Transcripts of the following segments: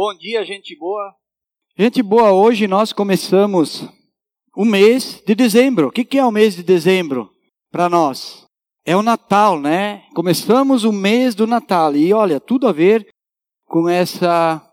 Bom dia, gente boa. Gente boa, hoje nós começamos o mês de dezembro. O que é o mês de dezembro para nós? É o Natal, né? Começamos o mês do Natal. E olha, tudo a ver com essa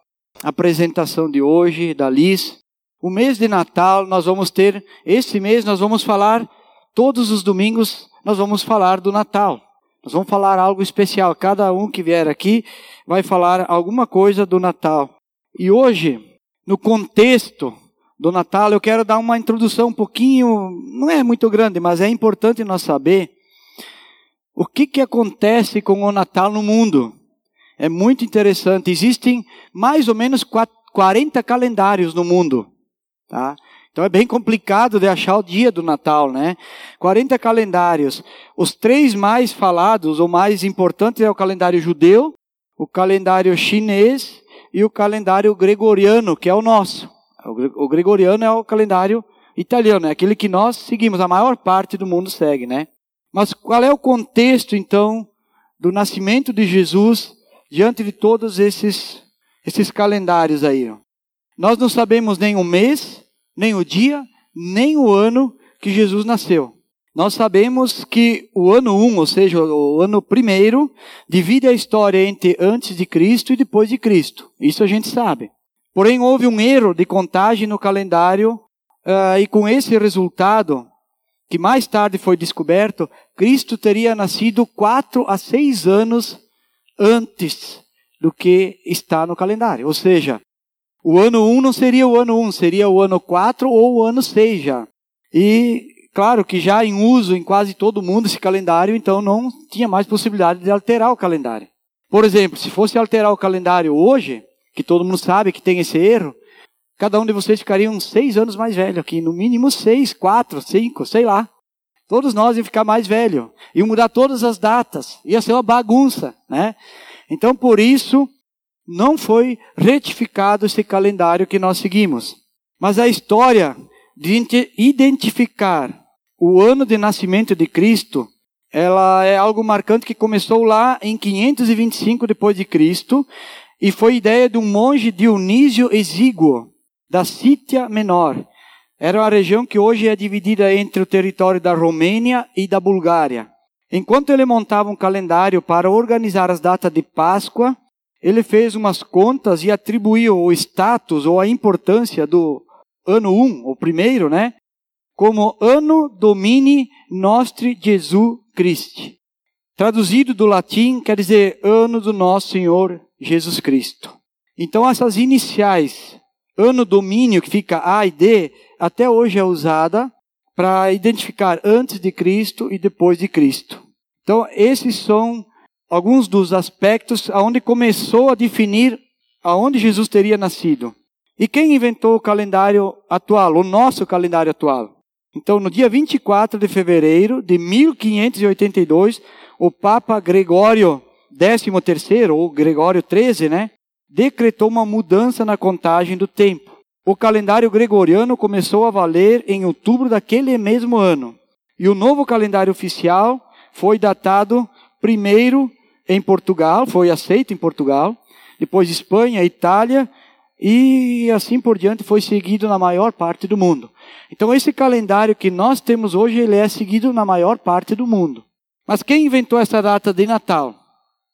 apresentação de hoje da Liz. O mês de Natal nós vamos ter, esse mês nós vamos falar, todos os domingos nós vamos falar do Natal. Nós vamos falar algo especial. Cada um que vier aqui vai falar alguma coisa do Natal. E hoje, no contexto do Natal, eu quero dar uma introdução um pouquinho, não é muito grande, mas é importante nós saber o que, que acontece com o Natal no mundo. É muito interessante. Existem mais ou menos 40 calendários no mundo. Tá? Então é bem complicado de achar o dia do Natal, né? 40 calendários. Os três mais falados ou mais importantes é o calendário judeu, o calendário chinês e o calendário gregoriano, que é o nosso. O gregoriano é o calendário italiano, é aquele que nós seguimos, a maior parte do mundo segue, né? Mas qual é o contexto, então, do nascimento de Jesus diante de todos esses, esses calendários aí? Nós não sabemos nem o mês, nem o dia, nem o ano que Jesus nasceu. Nós sabemos que o ano 1, um, ou seja, o ano primeiro, divide a história entre antes de Cristo e depois de Cristo. Isso a gente sabe. Porém, houve um erro de contagem no calendário, uh, e com esse resultado, que mais tarde foi descoberto, Cristo teria nascido quatro a seis anos antes do que está no calendário. Ou seja, o ano 1 não seria o ano 1, seria o ano 4 ou o ano 6 já. E claro que já em uso em quase todo mundo esse calendário, então não tinha mais possibilidade de alterar o calendário. Por exemplo, se fosse alterar o calendário hoje, que todo mundo sabe que tem esse erro, cada um de vocês ficaria uns seis anos mais velho aqui, no mínimo seis, quatro, cinco, sei lá. Todos nós iam ficar mais velho, iam mudar todas as datas, ia ser uma bagunça, né? Então por isso não foi retificado esse calendário que nós seguimos. Mas a história de identificar o ano de nascimento de Cristo, ela é algo marcante que começou lá em 525 depois de Cristo e foi ideia de um monge Dionísio Exíguo da Sítia Menor. Era uma região que hoje é dividida entre o território da Romênia e da Bulgária. Enquanto ele montava um calendário para organizar as datas de Páscoa, ele fez umas contas e atribuiu o status ou a importância do ano 1, um, o primeiro, né? Como Anno Domini Nostri Jesu Christi. Traduzido do latim, quer dizer Ano do Nosso Senhor Jesus Cristo. Então, essas iniciais, Ano Domínio, que fica A e D, até hoje é usada para identificar antes de Cristo e depois de Cristo. Então, esses são alguns dos aspectos aonde começou a definir aonde Jesus teria nascido. E quem inventou o calendário atual, o nosso calendário atual? Então, no dia 24 de fevereiro de 1582, o Papa Gregório XIII, ou Gregório XIII, né, decretou uma mudança na contagem do tempo. O calendário gregoriano começou a valer em outubro daquele mesmo ano. E o novo calendário oficial foi datado primeiro em Portugal, foi aceito em Portugal, depois Espanha, Itália e assim por diante foi seguido na maior parte do mundo. Então esse calendário que nós temos hoje, ele é seguido na maior parte do mundo. Mas quem inventou essa data de Natal?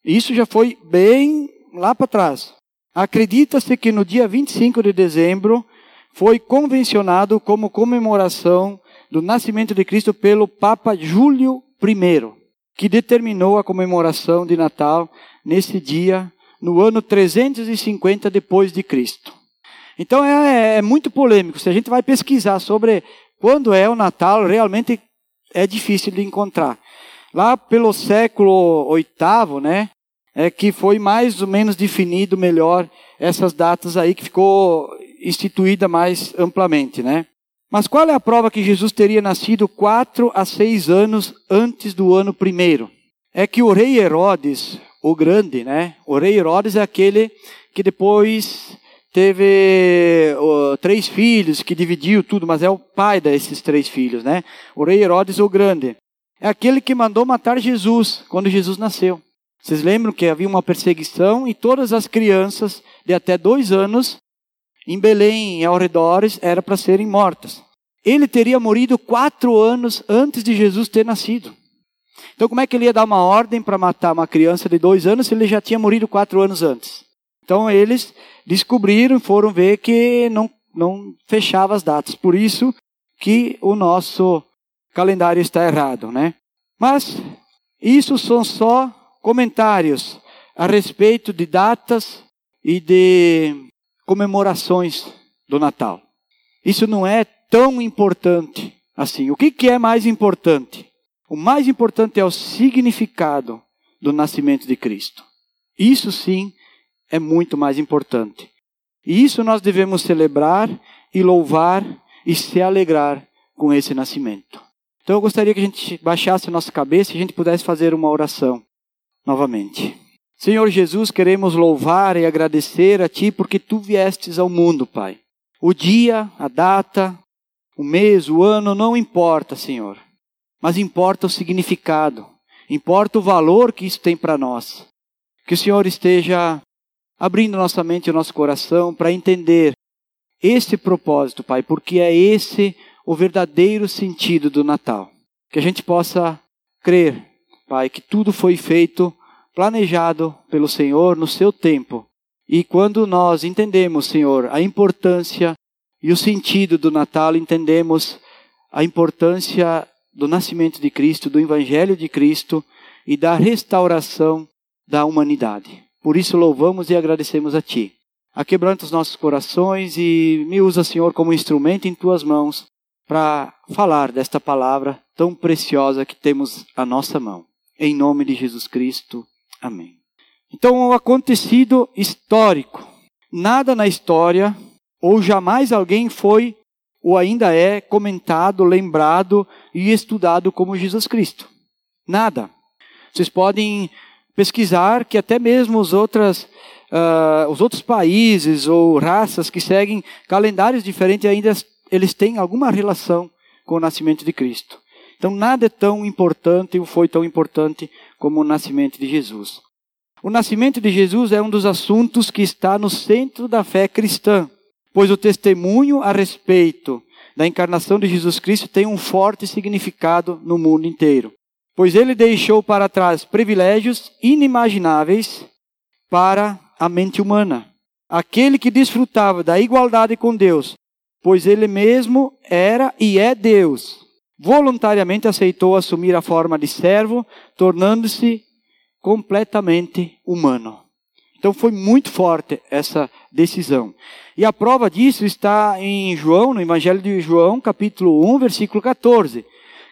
Isso já foi bem lá para trás. Acredita-se que no dia 25 de dezembro foi convencionado como comemoração do nascimento de Cristo pelo Papa Júlio I que determinou a comemoração de Natal nesse dia, no ano 350 depois de Cristo. Então é, é, muito polêmico. Se a gente vai pesquisar sobre quando é o Natal, realmente é difícil de encontrar. Lá pelo século VIII, né, é que foi mais ou menos definido melhor essas datas aí que ficou instituída mais amplamente, né? Mas qual é a prova que Jesus teria nascido quatro a seis anos antes do ano primeiro? É que o rei Herodes, o grande, né? O rei Herodes é aquele que depois teve uh, três filhos, que dividiu tudo, mas é o pai desses três filhos, né? O rei Herodes, o grande. É aquele que mandou matar Jesus quando Jesus nasceu. Vocês lembram que havia uma perseguição e todas as crianças de até dois anos, em Belém e ao redores, era para serem mortas. Ele teria morrido quatro anos antes de Jesus ter nascido. Então, como é que ele ia dar uma ordem para matar uma criança de dois anos se ele já tinha morrido quatro anos antes? Então, eles descobriram, foram ver que não, não fechava as datas. Por isso que o nosso calendário está errado, né? Mas isso são só comentários a respeito de datas e de comemorações do Natal. Isso não é tão importante assim. O que, que é mais importante? O mais importante é o significado do nascimento de Cristo. Isso sim é muito mais importante. E isso nós devemos celebrar e louvar e se alegrar com esse nascimento. Então eu gostaria que a gente baixasse a nossa cabeça e a gente pudesse fazer uma oração novamente. Senhor Jesus, queremos louvar e agradecer a Ti porque Tu viestes ao mundo, Pai. O dia, a data, o mês, o ano, não importa, Senhor mas importa o significado, importa o valor que isso tem para nós. Que o Senhor esteja abrindo nossa mente e nosso coração para entender esse propósito, Pai, porque é esse o verdadeiro sentido do Natal. Que a gente possa crer, Pai, que tudo foi feito, planejado pelo Senhor no seu tempo. E quando nós entendemos, Senhor, a importância e o sentido do Natal, entendemos a importância do nascimento de Cristo, do Evangelho de Cristo e da restauração da humanidade. Por isso louvamos e agradecemos a Ti. Aquebranta os nossos corações e me usa, Senhor, como instrumento em Tuas mãos para falar desta palavra tão preciosa que temos à nossa mão. Em nome de Jesus Cristo. Amém. Então, o acontecido histórico. Nada na história, ou jamais alguém foi ou ainda é comentado, lembrado e estudado como Jesus Cristo. Nada. Vocês podem pesquisar que até mesmo os, outras, uh, os outros países ou raças que seguem calendários diferentes ainda eles têm alguma relação com o nascimento de Cristo. Então nada é tão importante ou foi tão importante como o nascimento de Jesus. O nascimento de Jesus é um dos assuntos que está no centro da fé cristã pois o testemunho a respeito da encarnação de Jesus Cristo tem um forte significado no mundo inteiro. Pois ele deixou para trás privilégios inimagináveis para a mente humana. Aquele que desfrutava da igualdade com Deus, pois ele mesmo era e é Deus, voluntariamente aceitou assumir a forma de servo, tornando-se completamente humano. Então foi muito forte essa decisão. E a prova disso está em João, no Evangelho de João, capítulo 1, versículo 14,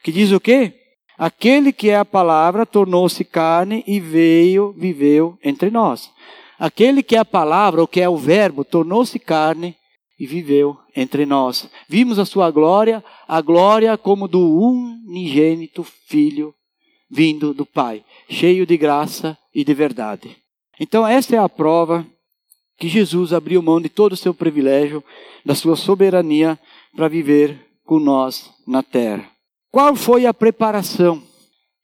que diz o quê? Aquele que é a palavra tornou-se carne e veio, viveu entre nós. Aquele que é a palavra, ou que é o verbo, tornou-se carne e viveu entre nós. Vimos a sua glória, a glória como do unigênito Filho vindo do Pai, cheio de graça e de verdade. Então, essa é a prova que Jesus abriu mão de todo o seu privilégio, da sua soberania, para viver com nós na terra. Qual foi a preparação?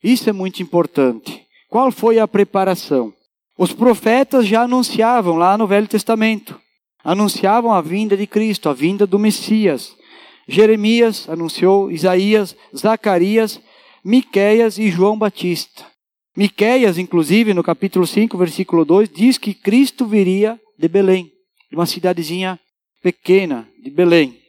Isso é muito importante. Qual foi a preparação? Os profetas já anunciavam lá no Velho Testamento, anunciavam a vinda de Cristo, a vinda do Messias. Jeremias anunciou, Isaías, Zacarias, Miqueias e João Batista. Miqueias, inclusive, no capítulo 5, versículo 2, diz que Cristo viria de Belém, de uma cidadezinha pequena de Belém.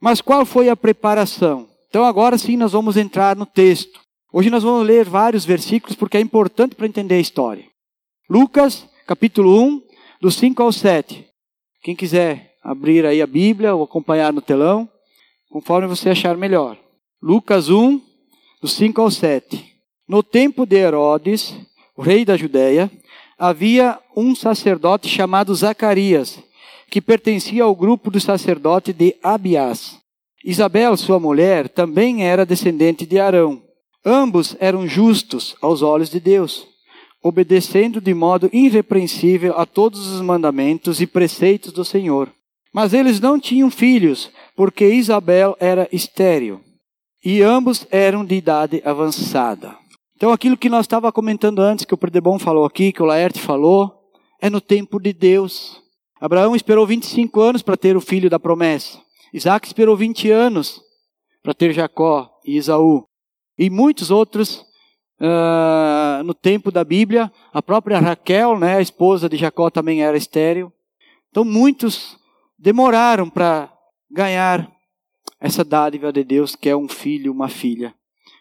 Mas qual foi a preparação? Então agora sim nós vamos entrar no texto. Hoje nós vamos ler vários versículos porque é importante para entender a história. Lucas, capítulo 1, do 5 ao 7. Quem quiser abrir aí a Bíblia ou acompanhar no telão, conforme você achar melhor. Lucas 1, do 5 ao 7. No tempo de Herodes, o rei da Judéia, havia um sacerdote chamado Zacarias, que pertencia ao grupo do sacerdote de Abiás. Isabel, sua mulher, também era descendente de Arão. Ambos eram justos aos olhos de Deus, obedecendo de modo irrepreensível a todos os mandamentos e preceitos do Senhor. Mas eles não tinham filhos, porque Isabel era estéril, e ambos eram de idade avançada. Então, aquilo que nós estava comentando antes, que o Predebon falou aqui, que o Laerte falou, é no tempo de Deus. Abraão esperou 25 anos para ter o filho da promessa. Isaac esperou 20 anos para ter Jacó e Isaú. E muitos outros uh, no tempo da Bíblia. A própria Raquel, né, a esposa de Jacó, também era estéril. Então muitos demoraram para ganhar essa dádiva de Deus que é um filho, uma filha.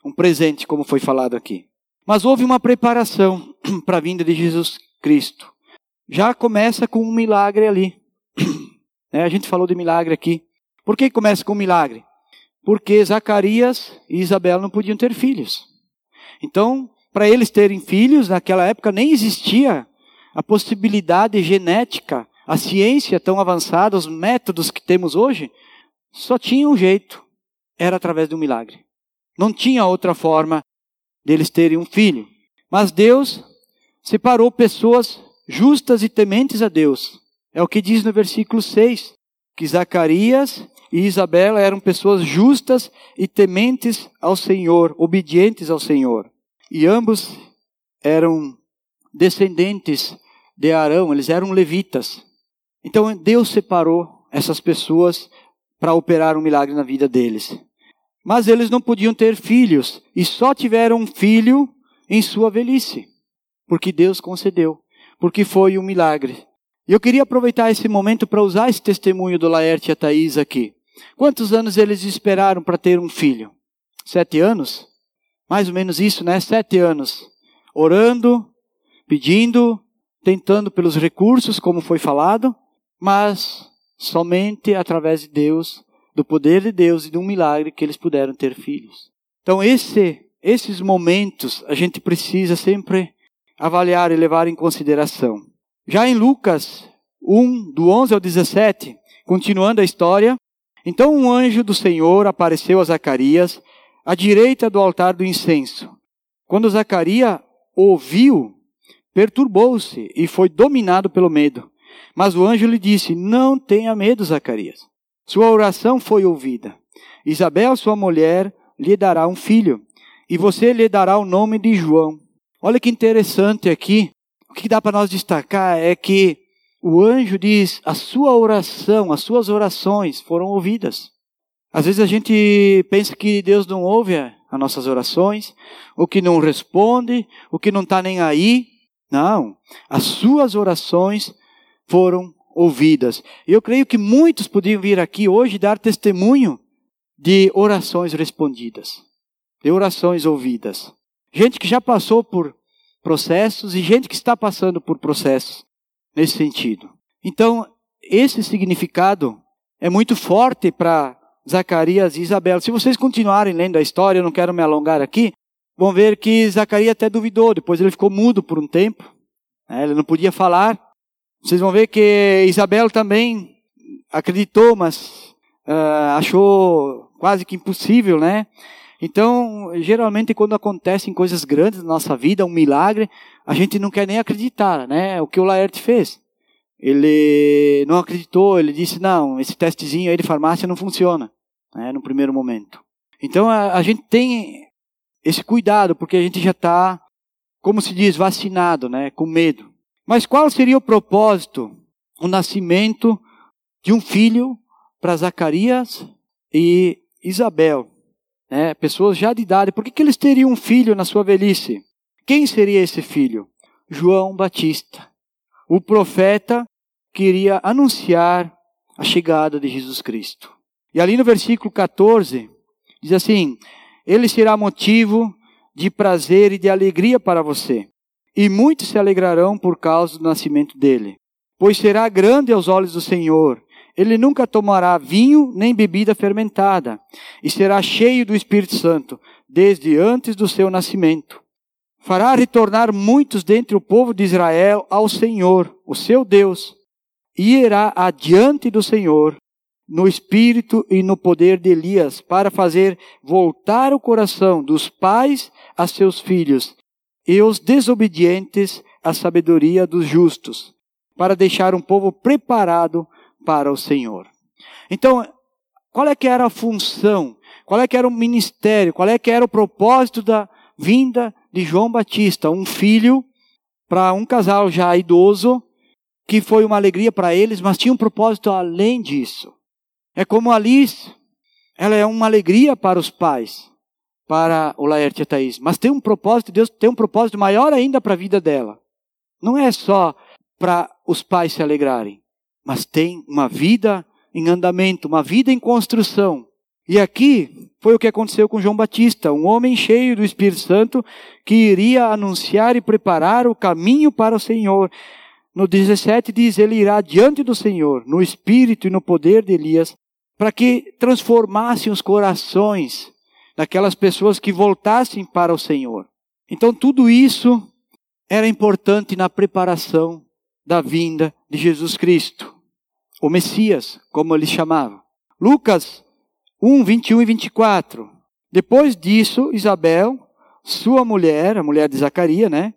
Um presente, como foi falado aqui. Mas houve uma preparação para a vinda de Jesus Cristo. Já começa com um milagre ali. É, a gente falou de milagre aqui. Por que começa com um milagre? Porque Zacarias e Isabel não podiam ter filhos. Então, para eles terem filhos, naquela época nem existia a possibilidade genética, a ciência tão avançada, os métodos que temos hoje, só tinha um jeito, era através de um milagre. Não tinha outra forma deles terem um filho. Mas Deus separou pessoas justas e tementes a Deus. É o que diz no versículo 6, que Zacarias e Isabela eram pessoas justas e tementes ao Senhor, obedientes ao Senhor. E ambos eram descendentes de Arão, eles eram levitas. Então Deus separou essas pessoas para operar um milagre na vida deles. Mas eles não podiam ter filhos e só tiveram um filho em sua velhice, porque Deus concedeu, porque foi um milagre. E eu queria aproveitar esse momento para usar esse testemunho do Laerte e a Thaís aqui. Quantos anos eles esperaram para ter um filho? Sete anos? Mais ou menos isso, né? Sete anos. Orando, pedindo, tentando pelos recursos, como foi falado, mas somente através de Deus, do poder de Deus e de um milagre que eles puderam ter filhos. Então, esse, esses momentos a gente precisa sempre avaliar e levar em consideração. Já em Lucas 1, do 11 ao 17, continuando a história, então um anjo do Senhor apareceu a Zacarias à direita do altar do incenso. Quando Zacarias ouviu, perturbou-se e foi dominado pelo medo. Mas o anjo lhe disse: Não tenha medo, Zacarias. Sua oração foi ouvida. Isabel, sua mulher, lhe dará um filho, e você lhe dará o nome de João. Olha que interessante aqui. O que dá para nós destacar é que o anjo diz: a sua oração, as suas orações foram ouvidas. Às vezes a gente pensa que Deus não ouve as nossas orações, ou que não responde, ou que não está nem aí. Não, as suas orações foram ouvidas. Eu creio que muitos podiam vir aqui hoje dar testemunho de orações respondidas, de orações ouvidas. Gente que já passou por processos e gente que está passando por processos nesse sentido. Então, esse significado é muito forte para Zacarias e Isabel. Se vocês continuarem lendo a história, eu não quero me alongar aqui, vão ver que Zacarias até duvidou, depois ele ficou mudo por um tempo, né? ele não podia falar. Vocês vão ver que Isabel também acreditou, mas uh, achou quase que impossível, né? Então, geralmente, quando acontecem coisas grandes na nossa vida, um milagre, a gente não quer nem acreditar, né? O que o Laerte fez. Ele não acreditou, ele disse: não, esse testezinho aí de farmácia não funciona, né? No primeiro momento. Então, a, a gente tem esse cuidado, porque a gente já está, como se diz, vacinado, né? Com medo. Mas qual seria o propósito? O nascimento de um filho para Zacarias e Isabel né, pessoas já de idade, por que, que eles teriam um filho na sua velhice? Quem seria esse filho? João Batista, o profeta que iria anunciar a chegada de Jesus Cristo. E ali no versículo 14, diz assim: Ele será motivo de prazer e de alegria para você, e muitos se alegrarão por causa do nascimento dele, pois será grande aos olhos do Senhor ele nunca tomará vinho nem bebida fermentada, e será cheio do Espírito Santo, desde antes do seu nascimento. Fará retornar muitos dentre o povo de Israel ao Senhor, o seu Deus, e irá adiante do Senhor, no espírito e no poder de Elias, para fazer voltar o coração dos pais a seus filhos, e os desobedientes à sabedoria dos justos, para deixar um povo preparado para o Senhor. Então, qual é que era a função? Qual é que era o ministério? Qual é que era o propósito da vinda de João Batista, um filho para um casal já idoso que foi uma alegria para eles, mas tinha um propósito além disso. É como Alice, ela é uma alegria para os pais, para o Laerte e a Thaís, mas tem um propósito, Deus tem um propósito maior ainda para a vida dela. Não é só para os pais se alegrarem, mas tem uma vida em andamento, uma vida em construção. E aqui foi o que aconteceu com João Batista, um homem cheio do Espírito Santo que iria anunciar e preparar o caminho para o Senhor. No 17 diz: Ele irá diante do Senhor, no espírito e no poder de Elias, para que transformassem os corações daquelas pessoas que voltassem para o Senhor. Então, tudo isso era importante na preparação da vinda de Jesus Cristo, o Messias, como ele chamava. Lucas 1, 21 e 24. Depois disso, Isabel, sua mulher, a mulher de Zacarias, né,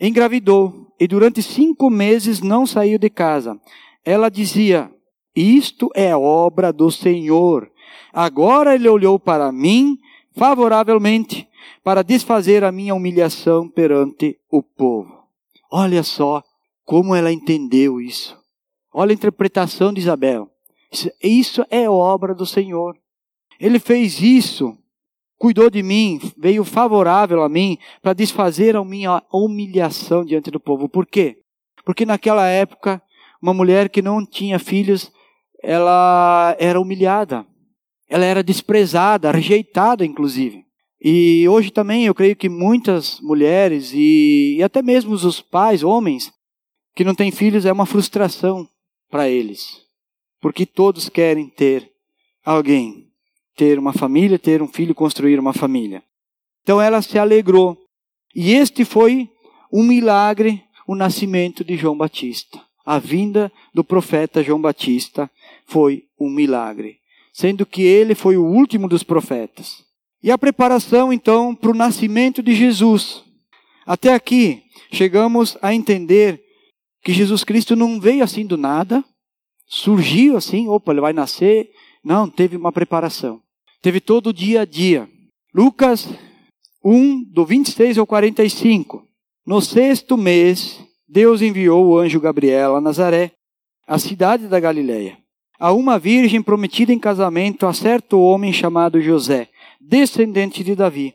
engravidou e durante cinco meses não saiu de casa. Ela dizia: Isto é obra do Senhor. Agora ele olhou para mim favoravelmente para desfazer a minha humilhação perante o povo. Olha só como ela entendeu isso. Olha a interpretação de Isabel. Isso é obra do Senhor. Ele fez isso, cuidou de mim, veio favorável a mim para desfazer a minha humilhação diante do povo. Por quê? Porque naquela época, uma mulher que não tinha filhos, ela era humilhada. Ela era desprezada, rejeitada, inclusive. E hoje também eu creio que muitas mulheres e, e até mesmo os pais, homens, que não têm filhos, é uma frustração para eles. Porque todos querem ter alguém ter uma família, ter um filho, construir uma família. Então ela se alegrou. E este foi um milagre, o nascimento de João Batista. A vinda do profeta João Batista foi um milagre, sendo que ele foi o último dos profetas. E a preparação então para o nascimento de Jesus. Até aqui chegamos a entender que Jesus Cristo não veio assim do nada, surgiu assim, opa, ele vai nascer. Não, teve uma preparação. Teve todo o dia a dia. Lucas 1, do 26 ao 45. No sexto mês, Deus enviou o anjo Gabriel a Nazaré, a cidade da Galiléia, a uma virgem prometida em casamento a certo homem chamado José, descendente de Davi.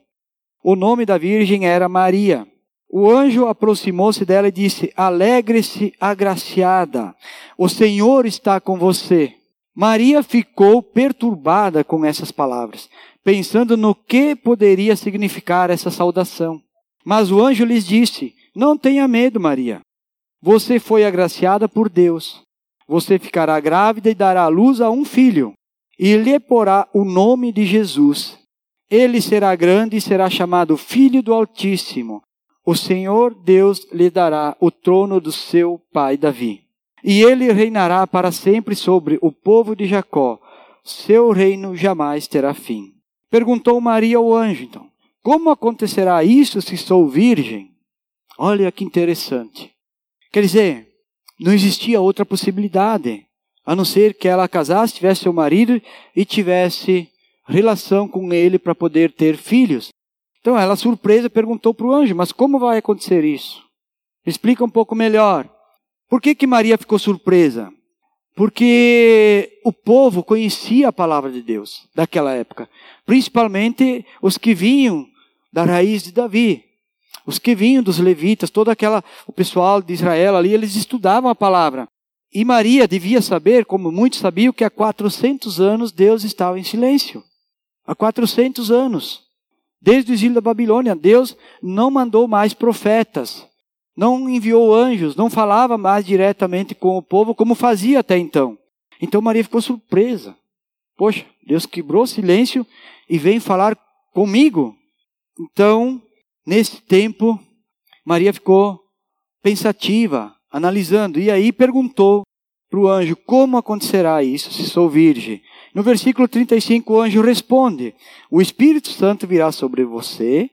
O nome da virgem era Maria. O anjo aproximou-se dela e disse: Alegre-se, agraciada, o Senhor está com você. Maria ficou perturbada com essas palavras, pensando no que poderia significar essa saudação. Mas o anjo lhes disse: Não tenha medo, Maria. Você foi agraciada por Deus. Você ficará grávida e dará à luz a um filho, e lhe porá o nome de Jesus. Ele será grande e será chamado Filho do Altíssimo. O Senhor Deus lhe dará o trono do seu pai Davi e ele reinará para sempre sobre o povo de Jacó. Seu reino jamais terá fim. Perguntou Maria ao anjo, então: Como acontecerá isso se sou virgem? Olha que interessante. Quer dizer, não existia outra possibilidade, a não ser que ela casasse, tivesse seu marido e tivesse relação com ele para poder ter filhos. Então ela, surpresa, perguntou para o anjo: Mas como vai acontecer isso? Explica um pouco melhor. Por que, que Maria ficou surpresa? Porque o povo conhecia a palavra de Deus daquela época, principalmente os que vinham da raiz de Davi, os que vinham dos levitas, todo aquela o pessoal de Israel ali, eles estudavam a palavra. E Maria devia saber, como muitos sabiam, que há 400 anos Deus estava em silêncio. Há 400 anos. Desde o exílio da Babilônia, Deus não mandou mais profetas não enviou anjos, não falava mais diretamente com o povo como fazia até então. Então Maria ficou surpresa. Poxa, Deus quebrou o silêncio e vem falar comigo. Então, nesse tempo, Maria ficou pensativa, analisando, e aí perguntou para o anjo: Como acontecerá isso se sou virgem? No versículo 35, o anjo responde: O Espírito Santo virá sobre você,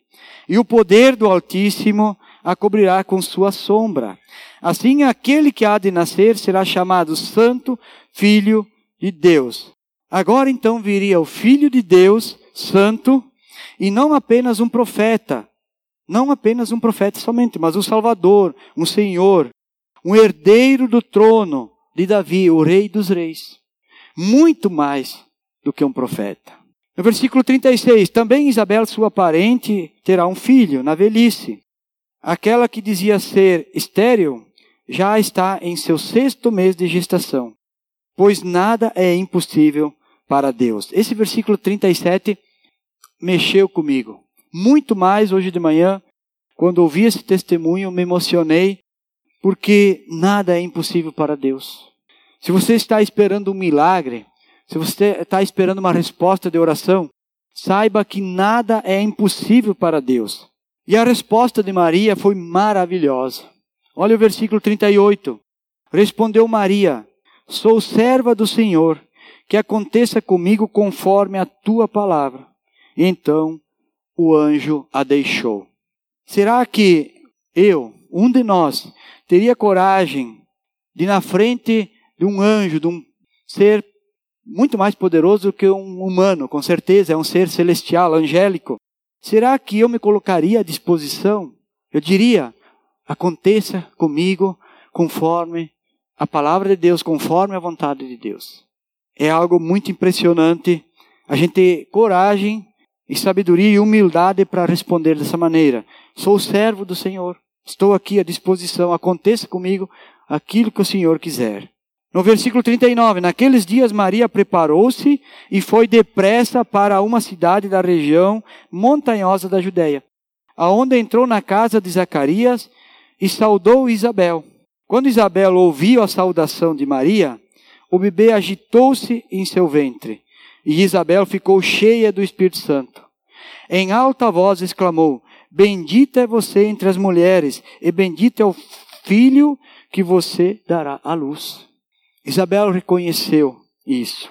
e o poder do Altíssimo a cobrirá com sua sombra. Assim, aquele que há de nascer será chamado Santo Filho de Deus. Agora então viria o Filho de Deus, Santo, e não apenas um profeta, não apenas um profeta somente, mas um Salvador, um Senhor, um herdeiro do trono de Davi, o rei dos reis. Muito mais do que um profeta. No versículo 36, também Isabel, sua parente, terá um filho na velhice. Aquela que dizia ser estéril já está em seu sexto mês de gestação, pois nada é impossível para Deus. Esse versículo 37 mexeu comigo. Muito mais hoje de manhã, quando ouvi esse testemunho, me emocionei, porque nada é impossível para Deus. Se você está esperando um milagre, se você está esperando uma resposta de oração, saiba que nada é impossível para Deus. E a resposta de Maria foi maravilhosa. Olha o versículo 38. Respondeu Maria: Sou serva do Senhor, que aconteça comigo conforme a tua palavra. Então o anjo a deixou. Será que eu, um de nós, teria coragem de, na frente de um anjo, de um ser muito mais poderoso do que um humano, com certeza, é um ser celestial, angélico. Será que eu me colocaria à disposição? Eu diria: aconteça comigo conforme a palavra de Deus, conforme a vontade de Deus. É algo muito impressionante a gente ter coragem e sabedoria e humildade para responder dessa maneira. Sou servo do Senhor, estou aqui à disposição, aconteça comigo aquilo que o Senhor quiser. No versículo 39, naqueles dias Maria preparou-se e foi depressa para uma cidade da região montanhosa da Judéia, aonde entrou na casa de Zacarias e saudou Isabel. Quando Isabel ouviu a saudação de Maria, o bebê agitou-se em seu ventre. E Isabel ficou cheia do Espírito Santo. Em alta voz exclamou: Bendita é você entre as mulheres, e bendito é o filho que você dará à luz. Isabel reconheceu isso.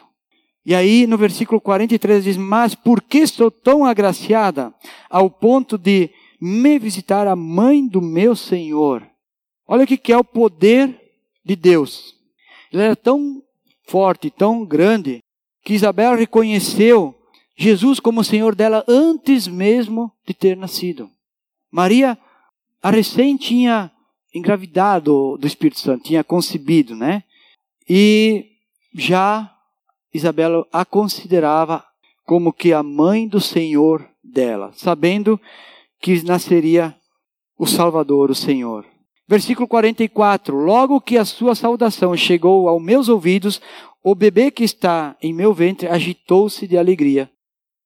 E aí, no versículo 43 diz: Mas por que sou tão agraciada ao ponto de me visitar a mãe do meu Senhor? Olha o que é o poder de Deus. Ele era tão forte, tão grande, que Isabel reconheceu Jesus como Senhor dela antes mesmo de ter nascido. Maria, a recém tinha engravidado do Espírito Santo, tinha concebido, né? E já Isabel a considerava como que a mãe do Senhor dela, sabendo que nasceria o Salvador, o Senhor. Versículo 44: Logo que a sua saudação chegou aos meus ouvidos, o bebê que está em meu ventre agitou-se de alegria.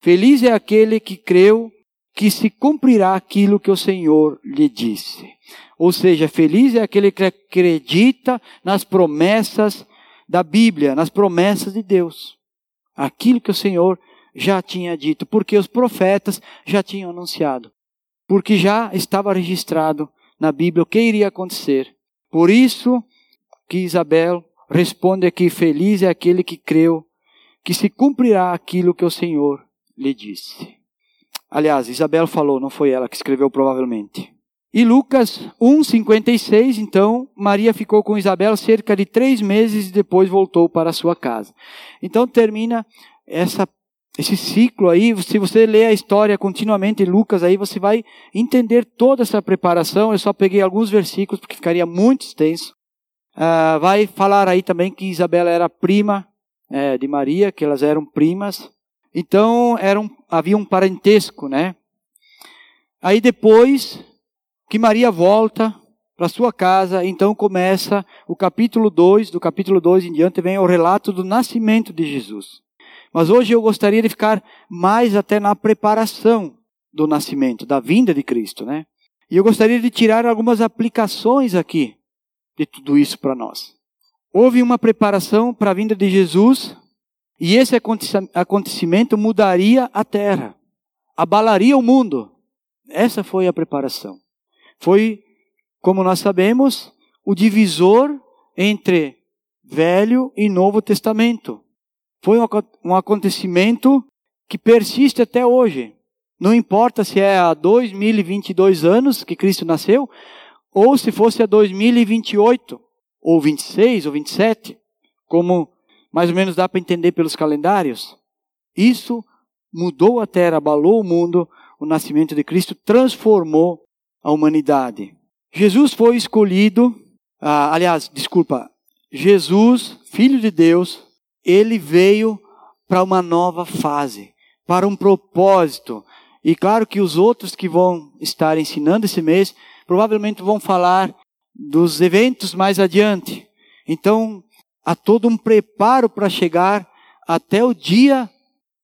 Feliz é aquele que creu que se cumprirá aquilo que o Senhor lhe disse. Ou seja, feliz é aquele que acredita nas promessas da Bíblia, nas promessas de Deus. Aquilo que o Senhor já tinha dito, porque os profetas já tinham anunciado. Porque já estava registrado na Bíblia o que iria acontecer. Por isso que Isabel responde aqui: Feliz é aquele que creu que se cumprirá aquilo que o Senhor lhe disse. Aliás, Isabel falou, não foi ela que escreveu provavelmente. E Lucas 1,56, então, Maria ficou com Isabel cerca de três meses e depois voltou para sua casa. Então termina essa, esse ciclo aí. Se você ler a história continuamente Lucas, aí você vai entender toda essa preparação. Eu só peguei alguns versículos porque ficaria muito extenso. Uh, vai falar aí também que Isabela era prima é, de Maria, que elas eram primas. Então era um, havia um parentesco, né? Aí depois que Maria volta para sua casa, então começa o capítulo 2, do capítulo 2 em diante vem o relato do nascimento de Jesus. Mas hoje eu gostaria de ficar mais até na preparação do nascimento, da vinda de Cristo, né? E eu gostaria de tirar algumas aplicações aqui de tudo isso para nós. Houve uma preparação para a vinda de Jesus e esse acontecimento mudaria a terra, abalaria o mundo. Essa foi a preparação. Foi, como nós sabemos, o divisor entre Velho e Novo Testamento. Foi um acontecimento que persiste até hoje. Não importa se é há 2022 anos que Cristo nasceu, ou se fosse a 2028, ou 26, ou 27, como mais ou menos dá para entender pelos calendários. Isso mudou a terra, abalou o mundo, o nascimento de Cristo transformou a humanidade. Jesus foi escolhido ah, aliás, desculpa, Jesus, Filho de Deus, ele veio para uma nova fase, para um propósito. E claro que os outros que vão estar ensinando esse mês provavelmente vão falar dos eventos mais adiante. Então, há todo um preparo para chegar até o dia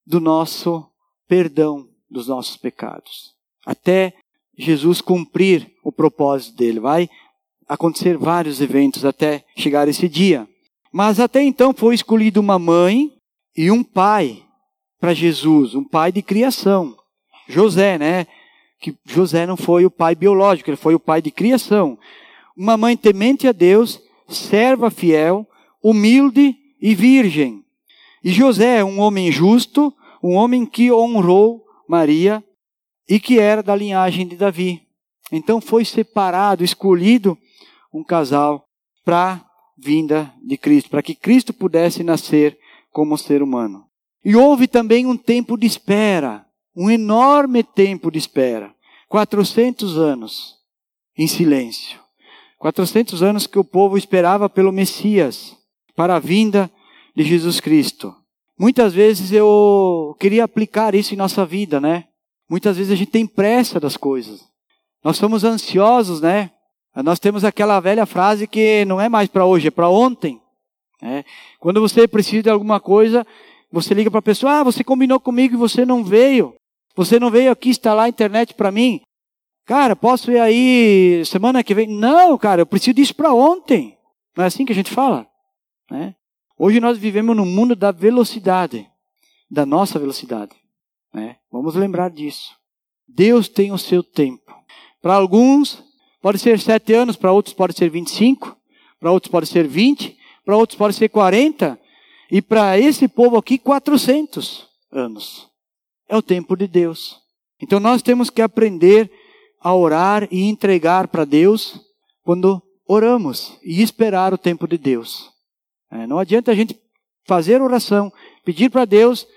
do nosso perdão dos nossos pecados. Até Jesus cumprir o propósito dele. Vai acontecer vários eventos até chegar esse dia. Mas até então foi escolhido uma mãe e um pai para Jesus, um pai de criação. José, né? Que José não foi o pai biológico, ele foi o pai de criação. Uma mãe temente a Deus, serva fiel, humilde e virgem. E José é um homem justo, um homem que honrou Maria e que era da linhagem de Davi. Então foi separado, escolhido um casal para vinda de Cristo, para que Cristo pudesse nascer como ser humano. E houve também um tempo de espera, um enorme tempo de espera 400 anos em silêncio. 400 anos que o povo esperava pelo Messias, para a vinda de Jesus Cristo. Muitas vezes eu queria aplicar isso em nossa vida, né? Muitas vezes a gente tem pressa das coisas. Nós somos ansiosos, né? Nós temos aquela velha frase que não é mais para hoje, é para ontem. É. Quando você precisa de alguma coisa, você liga para a pessoa: Ah, você combinou comigo e você não veio. Você não veio aqui instalar a internet para mim. Cara, posso ir aí semana que vem? Não, cara, eu preciso disso para ontem. Não é assim que a gente fala? Né? Hoje nós vivemos no mundo da velocidade, da nossa velocidade. Né? Vamos lembrar disso. Deus tem o seu tempo. Para alguns, Pode ser sete anos, para outros pode ser 25, para outros pode ser 20, para outros pode ser 40, e para esse povo aqui, 400 anos. É o tempo de Deus. Então nós temos que aprender a orar e entregar para Deus quando oramos e esperar o tempo de Deus. É, não adianta a gente fazer oração, pedir para Deus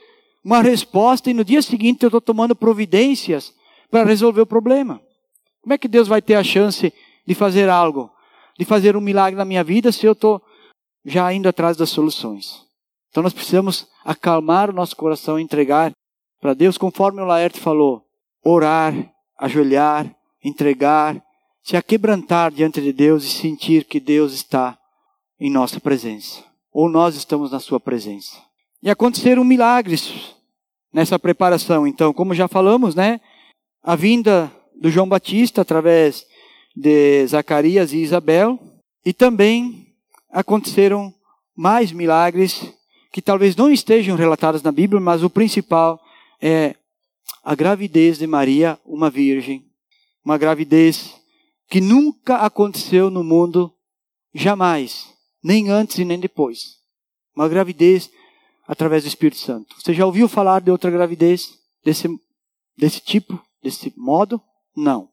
uma resposta e no dia seguinte eu estou tomando providências para resolver o problema. Como é que Deus vai ter a chance de fazer algo, de fazer um milagre na minha vida se eu estou já indo atrás das soluções? Então nós precisamos acalmar o nosso coração e entregar para Deus, conforme o Laerte falou, orar, ajoelhar, entregar, se aquebrantar diante de Deus e sentir que Deus está em nossa presença, ou nós estamos na sua presença. E aconteceram milagres nessa preparação, então, como já falamos, né? A vinda do João Batista através de Zacarias e Isabel. E também aconteceram mais milagres que talvez não estejam relatados na Bíblia, mas o principal é a gravidez de Maria, uma virgem. Uma gravidez que nunca aconteceu no mundo, jamais, nem antes e nem depois. Uma gravidez através do Espírito Santo. Você já ouviu falar de outra gravidez desse, desse tipo, desse modo? Não.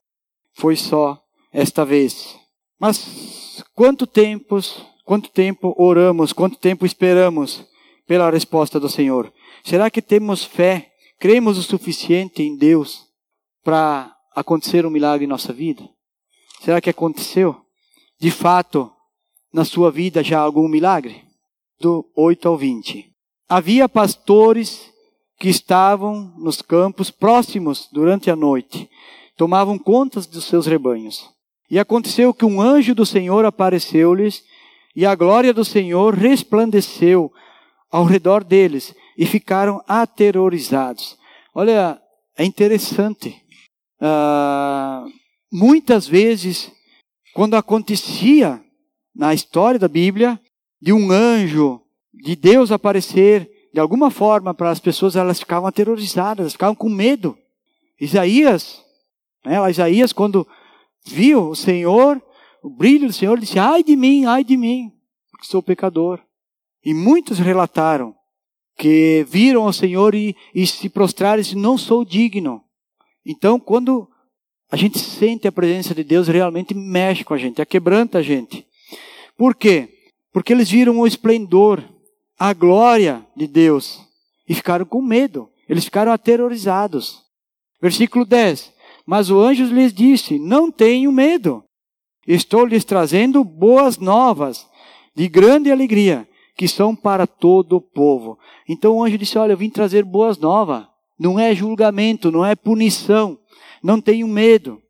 Foi só esta vez. Mas quanto tempo, quanto tempo oramos, quanto tempo esperamos pela resposta do Senhor? Será que temos fé, cremos o suficiente em Deus para acontecer um milagre em nossa vida? Será que aconteceu? De fato, na sua vida já algum milagre? Do 8 ao 20. Havia pastores que estavam nos campos próximos durante a noite tomavam contas dos seus rebanhos. E aconteceu que um anjo do Senhor apareceu-lhes, e a glória do Senhor resplandeceu ao redor deles, e ficaram aterrorizados. Olha, é interessante. Uh, muitas vezes, quando acontecia na história da Bíblia, de um anjo, de Deus aparecer de alguma forma para as pessoas, elas ficavam aterrorizadas, elas ficavam com medo. Isaías né? Isaías, quando viu o Senhor, o brilho do Senhor, disse: Ai de mim, ai de mim, porque sou pecador. E muitos relataram que viram o Senhor e, e se prostraram e disseram: Não sou digno. Então, quando a gente sente a presença de Deus, realmente mexe com a gente, quebranta a gente. Por quê? Porque eles viram o esplendor, a glória de Deus e ficaram com medo. Eles ficaram aterrorizados. Versículo 10. Mas o anjo lhes disse: Não tenham medo. Estou lhes trazendo boas novas de grande alegria, que são para todo o povo. Então o anjo disse: Olha, eu vim trazer boas novas. Não é julgamento, não é punição. Não tenho medo.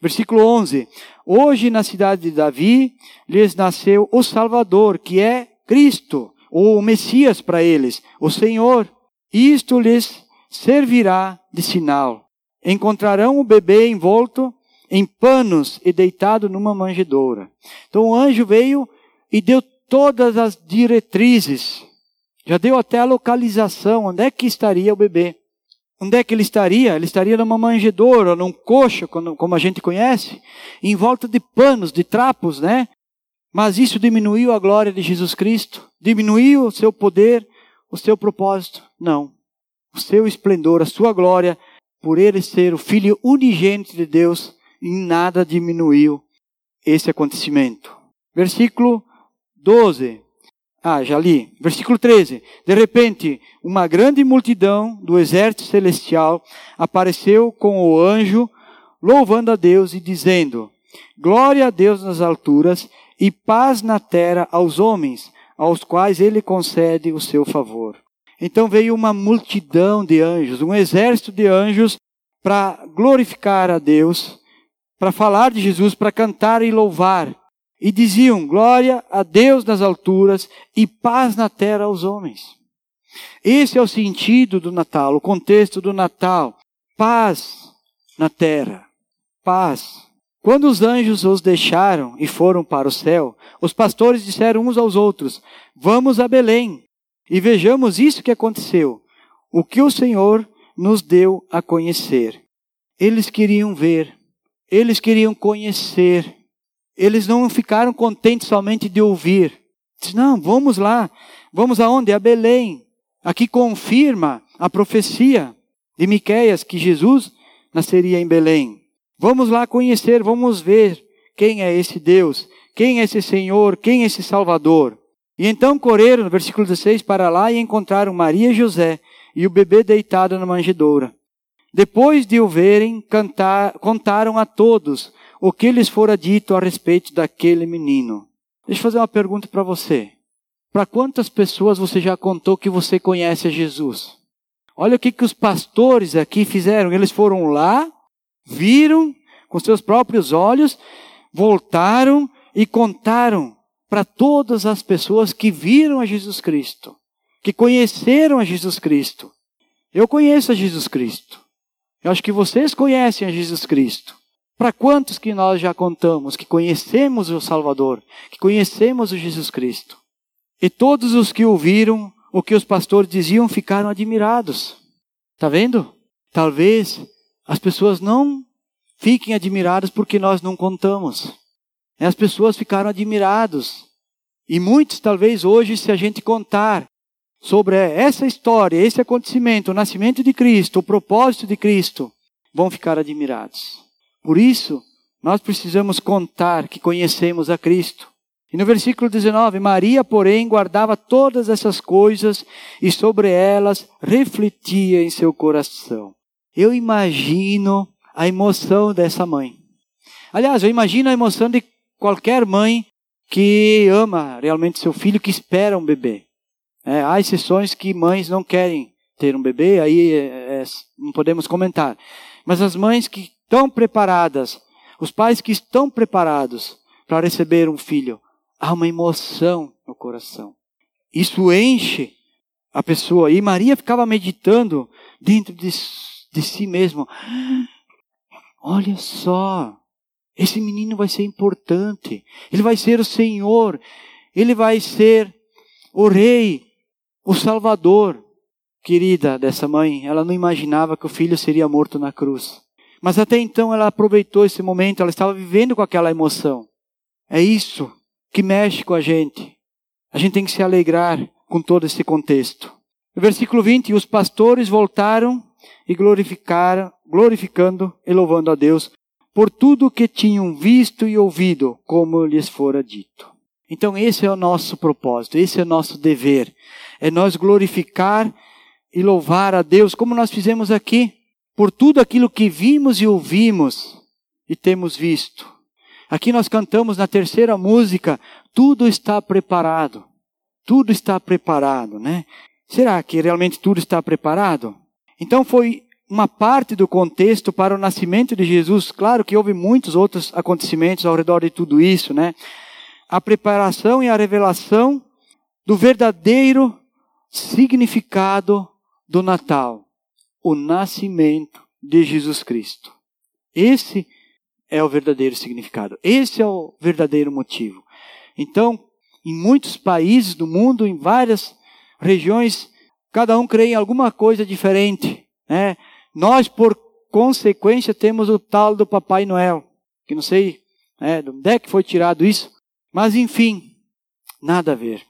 Versículo 11: Hoje na cidade de Davi lhes nasceu o Salvador, que é Cristo, o Messias para eles, o Senhor. Isto lhes servirá de sinal. Encontrarão o bebê envolto em panos e deitado numa manjedoura. Então o anjo veio e deu todas as diretrizes. Já deu até a localização, onde é que estaria o bebê. Onde é que ele estaria? Ele estaria numa manjedoura, num coxo, como a gente conhece, em volta de panos, de trapos, né? Mas isso diminuiu a glória de Jesus Cristo? Diminuiu o seu poder, o seu propósito? Não. O seu esplendor, a sua glória, por ele ser o Filho unigênito de Deus, em nada diminuiu esse acontecimento. Versículo 12. Ah, já li. Versículo 13. De repente, uma grande multidão do exército celestial apareceu com o anjo, louvando a Deus e dizendo: Glória a Deus nas alturas e paz na terra aos homens, aos quais ele concede o seu favor. Então veio uma multidão de anjos, um exército de anjos para glorificar a Deus, para falar de Jesus, para cantar e louvar e diziam: Glória a Deus nas alturas e paz na terra aos homens. Esse é o sentido do Natal, o contexto do Natal. Paz na terra. Paz. Quando os anjos os deixaram e foram para o céu, os pastores disseram uns aos outros: Vamos a Belém e vejamos isso que aconteceu, o que o Senhor nos deu a conhecer. Eles queriam ver, eles queriam conhecer eles não ficaram contentes somente de ouvir. Diz, não, vamos lá. Vamos aonde? A Belém. Aqui confirma a profecia de Miqueias que Jesus nasceria em Belém. Vamos lá conhecer, vamos ver quem é esse Deus, quem é esse Senhor, quem é esse Salvador. E então correram, no versículo 16, para lá e encontraram Maria e José e o bebê deitado na manjedoura. Depois de o verem, cantar, contaram a todos o que lhes fora dito a respeito daquele menino. Deixa eu fazer uma pergunta para você. Para quantas pessoas você já contou que você conhece a Jesus? Olha o que, que os pastores aqui fizeram. Eles foram lá, viram com seus próprios olhos, voltaram e contaram para todas as pessoas que viram a Jesus Cristo, que conheceram a Jesus Cristo. Eu conheço a Jesus Cristo. Eu acho que vocês conhecem a Jesus Cristo. Para quantos que nós já contamos que conhecemos o Salvador, que conhecemos o Jesus Cristo? E todos os que ouviram o que os pastores diziam ficaram admirados. Está vendo? Talvez as pessoas não fiquem admiradas porque nós não contamos. As pessoas ficaram admirados. E muitos, talvez hoje, se a gente contar sobre essa história, esse acontecimento, o nascimento de Cristo, o propósito de Cristo, vão ficar admirados. Por isso, nós precisamos contar que conhecemos a Cristo. E no versículo 19, Maria, porém, guardava todas essas coisas e sobre elas refletia em seu coração. Eu imagino a emoção dessa mãe. Aliás, eu imagino a emoção de qualquer mãe que ama realmente seu filho, que espera um bebê. É, há exceções que mães não querem ter um bebê, aí é, é, não podemos comentar. Mas as mães que estão preparadas, os pais que estão preparados para receber um filho, há uma emoção no coração. Isso enche a pessoa. E Maria ficava meditando dentro de, de si mesmo. Olha só, esse menino vai ser importante. Ele vai ser o Senhor. Ele vai ser o Rei, o Salvador. Querida dessa mãe, ela não imaginava que o filho seria morto na cruz. Mas até então ela aproveitou esse momento, ela estava vivendo com aquela emoção. É isso que mexe com a gente. A gente tem que se alegrar com todo esse contexto. No versículo 20, os pastores voltaram e glorificaram, glorificando e louvando a Deus por tudo o que tinham visto e ouvido, como lhes fora dito. Então esse é o nosso propósito, esse é o nosso dever, é nós glorificar e louvar a Deus, como nós fizemos aqui por tudo aquilo que vimos e ouvimos e temos visto. Aqui nós cantamos na terceira música, tudo está preparado. Tudo está preparado, né? Será que realmente tudo está preparado? Então foi uma parte do contexto para o nascimento de Jesus. Claro que houve muitos outros acontecimentos ao redor de tudo isso, né? A preparação e a revelação do verdadeiro significado do Natal, o nascimento de Jesus Cristo. Esse é o verdadeiro significado. Esse é o verdadeiro motivo. Então, em muitos países do mundo, em várias regiões, cada um crê em alguma coisa diferente. Né? Nós, por consequência, temos o tal do Papai Noel, que não sei né, de onde é que foi tirado isso, mas enfim, nada a ver.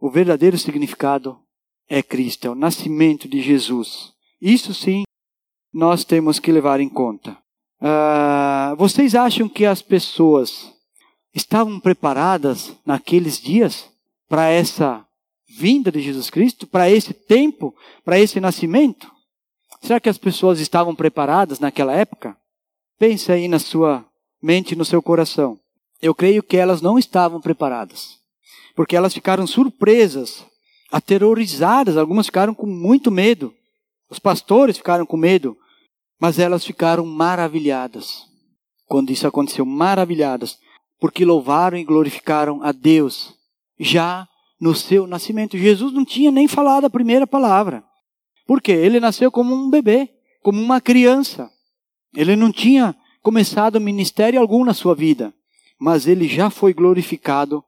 O verdadeiro significado é Cristo, é o nascimento de Jesus. Isso sim, nós temos que levar em conta. Uh, vocês acham que as pessoas estavam preparadas naqueles dias para essa vinda de Jesus Cristo, para esse tempo, para esse nascimento? Será que as pessoas estavam preparadas naquela época? Pense aí na sua mente, no seu coração. Eu creio que elas não estavam preparadas, porque elas ficaram surpresas, aterrorizadas, algumas ficaram com muito medo. Os pastores ficaram com medo, mas elas ficaram maravilhadas. Quando isso aconteceu, maravilhadas, porque louvaram e glorificaram a Deus já no seu nascimento. Jesus não tinha nem falado a primeira palavra. Por quê? Ele nasceu como um bebê, como uma criança. Ele não tinha começado ministério algum na sua vida, mas ele já foi glorificado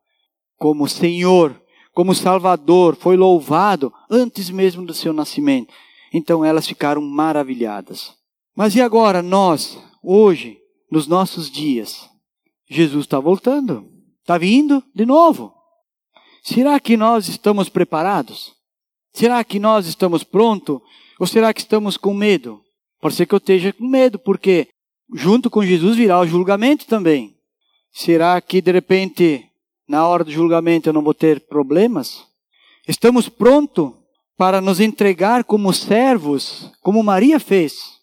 como Senhor, como Salvador, foi louvado antes mesmo do seu nascimento. Então elas ficaram maravilhadas. Mas e agora nós, hoje, nos nossos dias? Jesus está voltando, está vindo de novo. Será que nós estamos preparados? Será que nós estamos prontos? Ou será que estamos com medo? Pode ser que eu esteja com medo, porque junto com Jesus virá o julgamento também. Será que de repente, na hora do julgamento, eu não vou ter problemas? Estamos prontos para nos entregar como servos, como Maria fez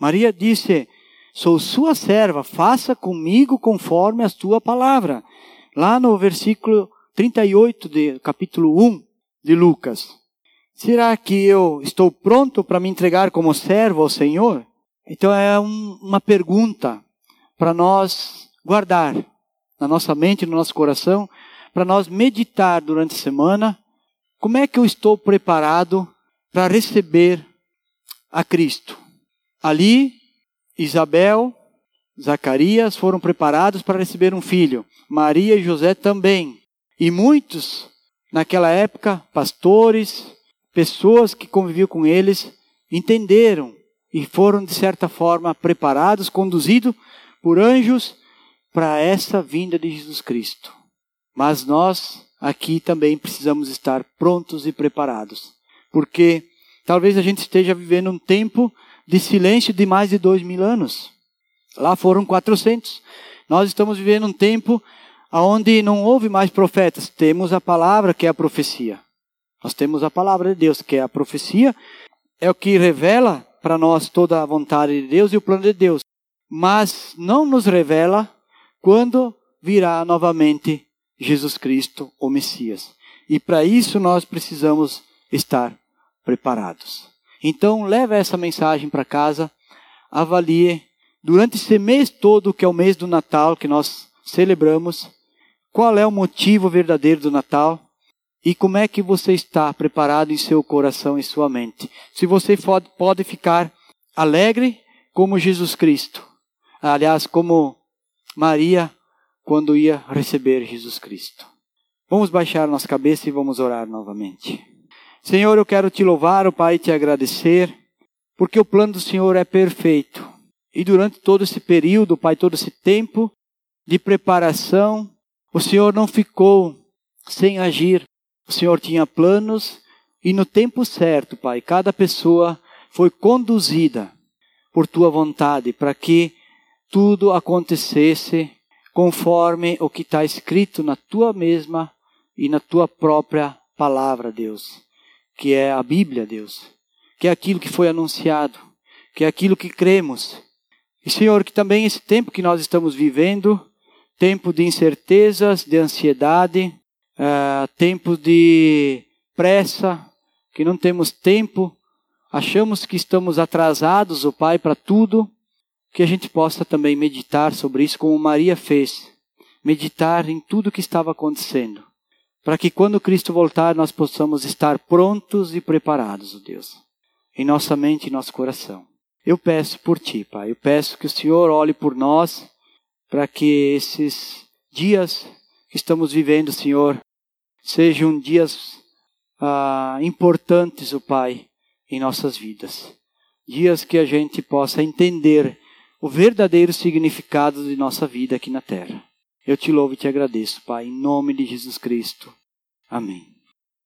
Maria disse: Sou sua serva, faça comigo conforme a tua palavra. Lá no versículo 38 do capítulo 1 de Lucas. Será que eu estou pronto para me entregar como servo ao Senhor? Então é um, uma pergunta para nós guardar na nossa mente, no nosso coração, para nós meditar durante a semana. Como é que eu estou preparado para receber a Cristo? Ali, Isabel, Zacarias foram preparados para receber um filho. Maria e José também. E muitos, naquela época, pastores, pessoas que conviviam com eles, entenderam e foram, de certa forma, preparados, conduzidos por anjos para essa vinda de Jesus Cristo. Mas nós aqui também precisamos estar prontos e preparados, porque talvez a gente esteja vivendo um tempo de silêncio de mais de dois mil anos. Lá foram 400. Nós estamos vivendo um tempo onde não houve mais profetas. Temos a palavra que é a profecia. Nós temos a palavra de Deus que é a profecia. É o que revela para nós toda a vontade de Deus e o plano de Deus. Mas não nos revela quando virá novamente Jesus Cristo, o Messias. E para isso nós precisamos estar preparados. Então, leve essa mensagem para casa, avalie durante esse mês todo, que é o mês do Natal, que nós celebramos, qual é o motivo verdadeiro do Natal e como é que você está preparado em seu coração e sua mente. Se você pode ficar alegre como Jesus Cristo, aliás, como Maria quando ia receber Jesus Cristo. Vamos baixar nossa cabeça e vamos orar novamente. Senhor, eu quero te louvar, o Pai, te agradecer, porque o plano do Senhor é perfeito. E durante todo esse período, Pai, todo esse tempo de preparação, o Senhor não ficou sem agir. O Senhor tinha planos e no tempo certo, Pai, cada pessoa foi conduzida por tua vontade para que tudo acontecesse conforme o que está escrito na tua mesma e na tua própria palavra, Deus que é a Bíblia, Deus, que é aquilo que foi anunciado, que é aquilo que cremos. E, Senhor, que também esse tempo que nós estamos vivendo tempo de incertezas, de ansiedade, uh, tempo de pressa, que não temos tempo, achamos que estamos atrasados, o oh Pai, para tudo, que a gente possa também meditar sobre isso, como Maria fez, meditar em tudo que estava acontecendo, para que quando Cristo voltar nós possamos estar prontos e preparados, oh Deus, em nossa mente e nosso coração. Eu peço por Ti, Pai, eu peço que o Senhor olhe por nós, para que esses dias que estamos vivendo, Senhor, sejam dias ah, importantes, o Pai, em nossas vidas. Dias que a gente possa entender o verdadeiro significado de nossa vida aqui na terra. Eu te louvo e te agradeço, Pai, em nome de Jesus Cristo. Amém.